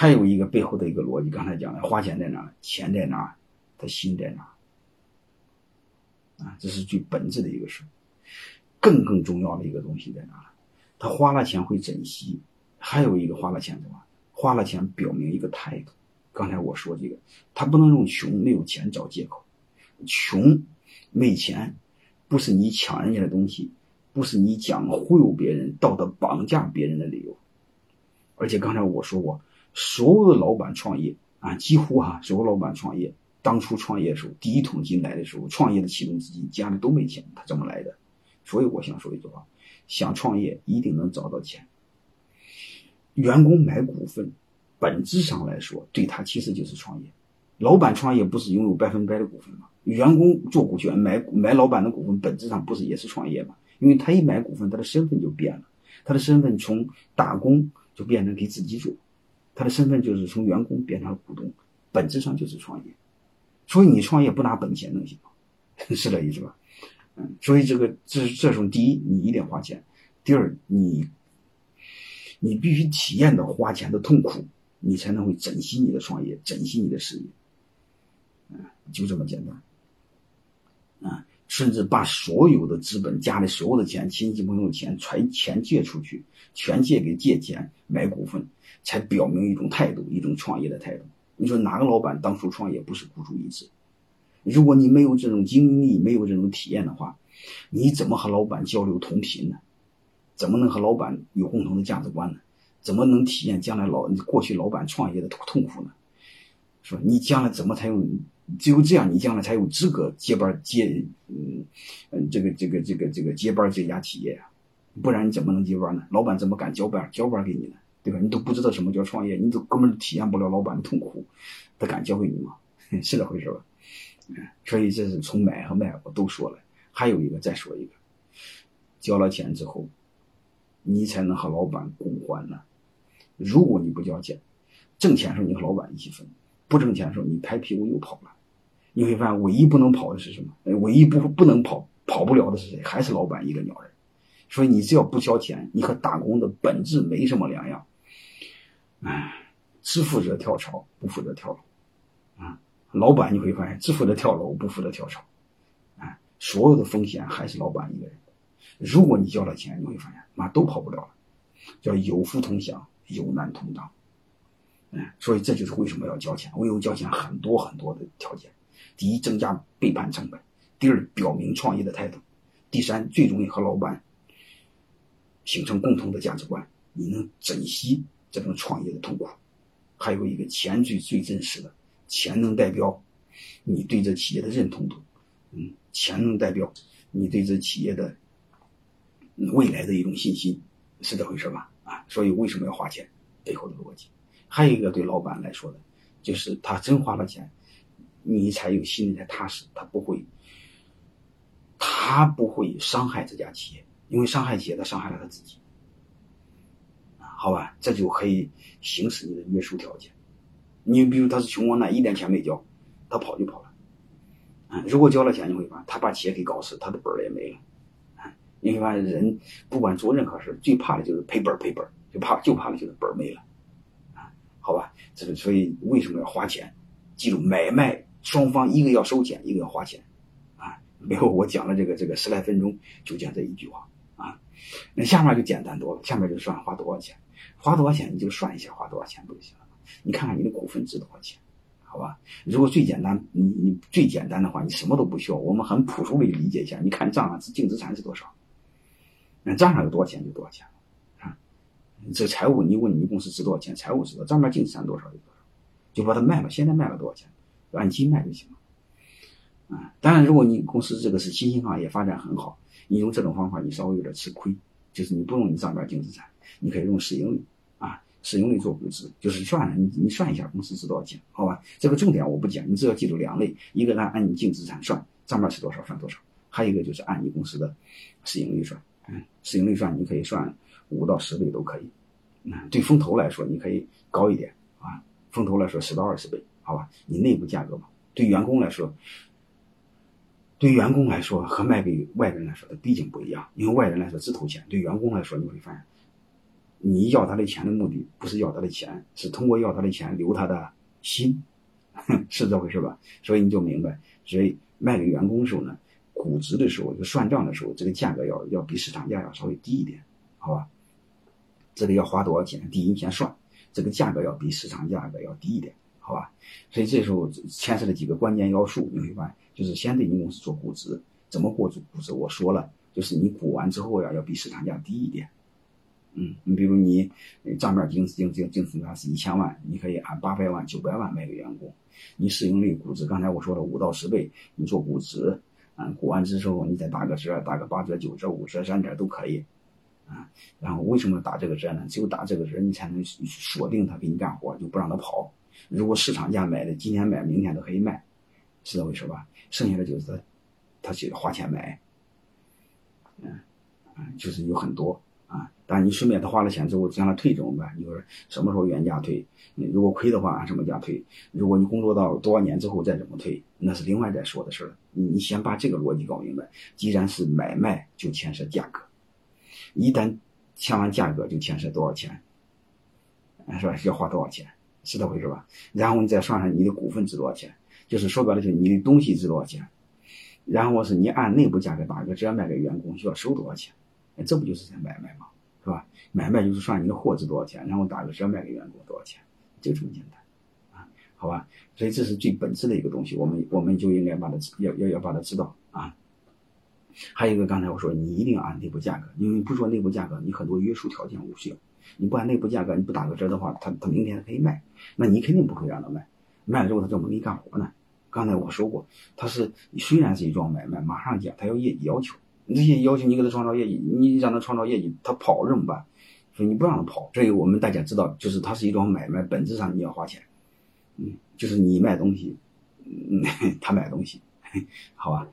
还有一个背后的一个逻辑，刚才讲了，花钱在哪，钱在哪，他心在哪，啊，这是最本质的一个事。更更重要的一个东西在哪？他花了钱会珍惜，还有一个花了钱什么？花了钱表明一个态度。刚才我说这个，他不能用穷没有钱找借口。穷没钱，不是你抢人家的东西，不是你讲忽悠别人、道德绑架别人的理由。而且刚才我说过，所有的老板创业啊，几乎哈，所有老板创业，当初创业的时候，第一桶金来的时候，创业的启动资金家里都没钱，他怎么来的？所以我想说一句话：想创业一定能找到钱。员工买股份，本质上来说，对他其实就是创业。老板创业不是拥有百分百的股份吗？员工做股权买买老板的股份，本质上不是也是创业吗？因为他一买股份，他的身份就变了，他的身份从打工就变成给自己做，他的身份就是从员工变成了股东，本质上就是创业。所以你创业不拿本钱能行吗？是这意思吧？嗯，所以这个这这种第一，你一定花钱；第二，你你必须体验到花钱的痛苦，你才能会珍惜你的创业，珍惜你的事业。嗯，就这么简单。甚至把所有的资本、家里所有的钱、亲戚朋友的钱全钱借出去，全借给借钱买股份，才表明一种态度，一种创业的态度。你说哪个老板当初创业不是孤注一掷？如果你没有这种经历，没有这种体验的话，你怎么和老板交流同频呢？怎么能和老板有共同的价值观呢？怎么能体验将来老过去老板创业的痛苦呢？说你将来怎么才有？只有这样，你将来才有资格接班接嗯嗯这个这个这个这个接班这家企业啊，不然你怎么能接班呢？老板怎么敢交班交班给你呢？对吧？你都不知道什么叫创业，你都根本体验不了老板的痛苦，他敢交给你吗？是这回事吧？所以这是从买和卖我都说了，还有一个再说一个，交了钱之后，你才能和老板共欢呢。如果你不交钱，挣钱的时候你和老板一起分，不挣钱的时候你拍屁股又跑了。你会发现，唯一不能跑的是什么？唯一不不能跑跑不了的是谁？还是老板一个鸟人。所以你只要不交钱，你和打工的本质没什么两样。唉，只负责跳槽，不负责跳楼。啊。老板你会发现只负责跳楼，不负责跳槽，啊，所有的风险还是老板一个人。如果你交了钱，你会发现妈都跑不了了，叫有福同享，有难同当。嗯，所以这就是为什么要交钱。我有交钱很多很多的条件：第一，增加背叛成本；第二，表明创业的态度；第三，最容易和老板形成共同的价值观，你能珍惜这种创业的痛苦。还有一个钱最最真实的。钱能代表你对这企业的认同度，嗯，钱能代表你对这企业的未来的一种信心，是这回事吧？啊，所以为什么要花钱？背后的逻辑，还有一个对老板来说的，就是他真花了钱，你才有心里才踏实，他不会，他不会伤害这家企业，因为伤害企业，他伤害了他自己，好吧？这就可以行使你的约束条件。你比如他是穷光蛋，一点钱没交，他跑就跑了。啊，如果交了钱，你会发他把企业给搞死，他的本儿也没了。啊，你会发现人不管做任何事，最怕的就是赔本赔本就怕就怕的就是本没了。啊，好吧，这个所以为什么要花钱？记住，买卖双方一个要收钱，一个要花钱。啊，没有我讲了这个这个十来分钟就讲这一句话。啊，那下面就简单多了，下面就算花多少钱，花多少钱你就算一下花多少钱不就行了吗？你看看你的股份值多少钱，好吧？如果最简单，你你最简单的话，你什么都不需要，我们很朴素的理解一下。你看账上净资产是多少？那账上有多少钱就多少钱啊？这财务你问你公司值多少钱，财务知道账面净资产多少就多少，就把它卖了。现在卖了多少钱？按斤卖就行了。啊，当然，如果你公司这个是新兴行业，发展很好，你用这种方法你稍微有点吃亏，就是你不用你账面净资产，你可以用市盈率啊。市盈率做估值，就是算了，你你算一下公司值多少钱，好吧？这个重点我不讲，你只要记住两类：一个按按你净资产算，账面是多少算多少；还有一个就是按你公司的市盈率算。嗯，市盈率算你可以算五到十倍都可以。嗯，对风投来说你可以高一点啊，风投来说十到二十倍，好吧？你内部价格嘛。对员工来说，对员工来说和卖给外人来说，它毕竟不一样，因为外人来说只投钱，对员工来说你会发现。你要他的钱的目的不是要他的钱，是通过要他的钱留他的心，是这回事吧？所以你就明白，所以卖给员工的时候呢，估值的时候就算账的时候，这个价格要要比市场价要稍微低一点，好吧？这个要花多少钱？第一先算这个价格要比市场价格要低一点，好吧？所以这时候牵涉的几个关键要素，你会发现，就是先对你公司做估值，怎么过估值？我说了，就是你估完之后呀，要比市场价低一点。嗯，你比如你账面净净净净资产是一千万，你可以按八百万、九百万卖给员工。你市盈率估值，刚才我说了五到十倍，你做估值，嗯，估完之后你再打个折，打个八折、九折、五折、三折都可以，啊，然后为什么打这个折呢？只有打这个折，你才能锁定他给你干活，就不让他跑。如果市场价买的，今天买，明天都可以卖，是这回事吧？剩下的就是他，他去花钱买，嗯，嗯，就是有很多。啊，但你顺便他花了钱之后，让他退怎么办？你说什么时候原价退？你如果亏的话，按什么价退？如果你工作到多少年之后再怎么退，那是另外再说的事了。你你先把这个逻辑搞明白。既然是买卖，就牵涉价格，一旦签完价格，就牵涉多少钱，是吧？要花多少钱，是这回事吧？然后你再算算你的股份值多少钱，就是说白了，就是你的东西值多少钱。然后是你按内部价格打个折卖给员工，需要收多少钱？这不就是在买卖吗？是吧？买卖就是算你的货值多少钱，然后打个折卖给员工多少钱，就这么简单，啊，好吧？所以这是最本质的一个东西，我们我们就应该把它要要要把它知道啊。还有一个，刚才我说你一定要按内部价格，因为不说内部价格，你很多约束条件无效。你不按内部价格，你不打个折的话，他他明天可以卖，那你肯定不会让他卖，卖了之后他怎么给你干活呢？刚才我说过，他是虽然是一桩买卖，马上讲他要业绩要求。这些要求你给他创造业绩，你让他创造业绩，他跑了怎么办？所以你不让他跑。所以我们大家知道，就是它是一桩买卖，本质上你要花钱，嗯，就是你卖东西，嗯，他买东西，好吧？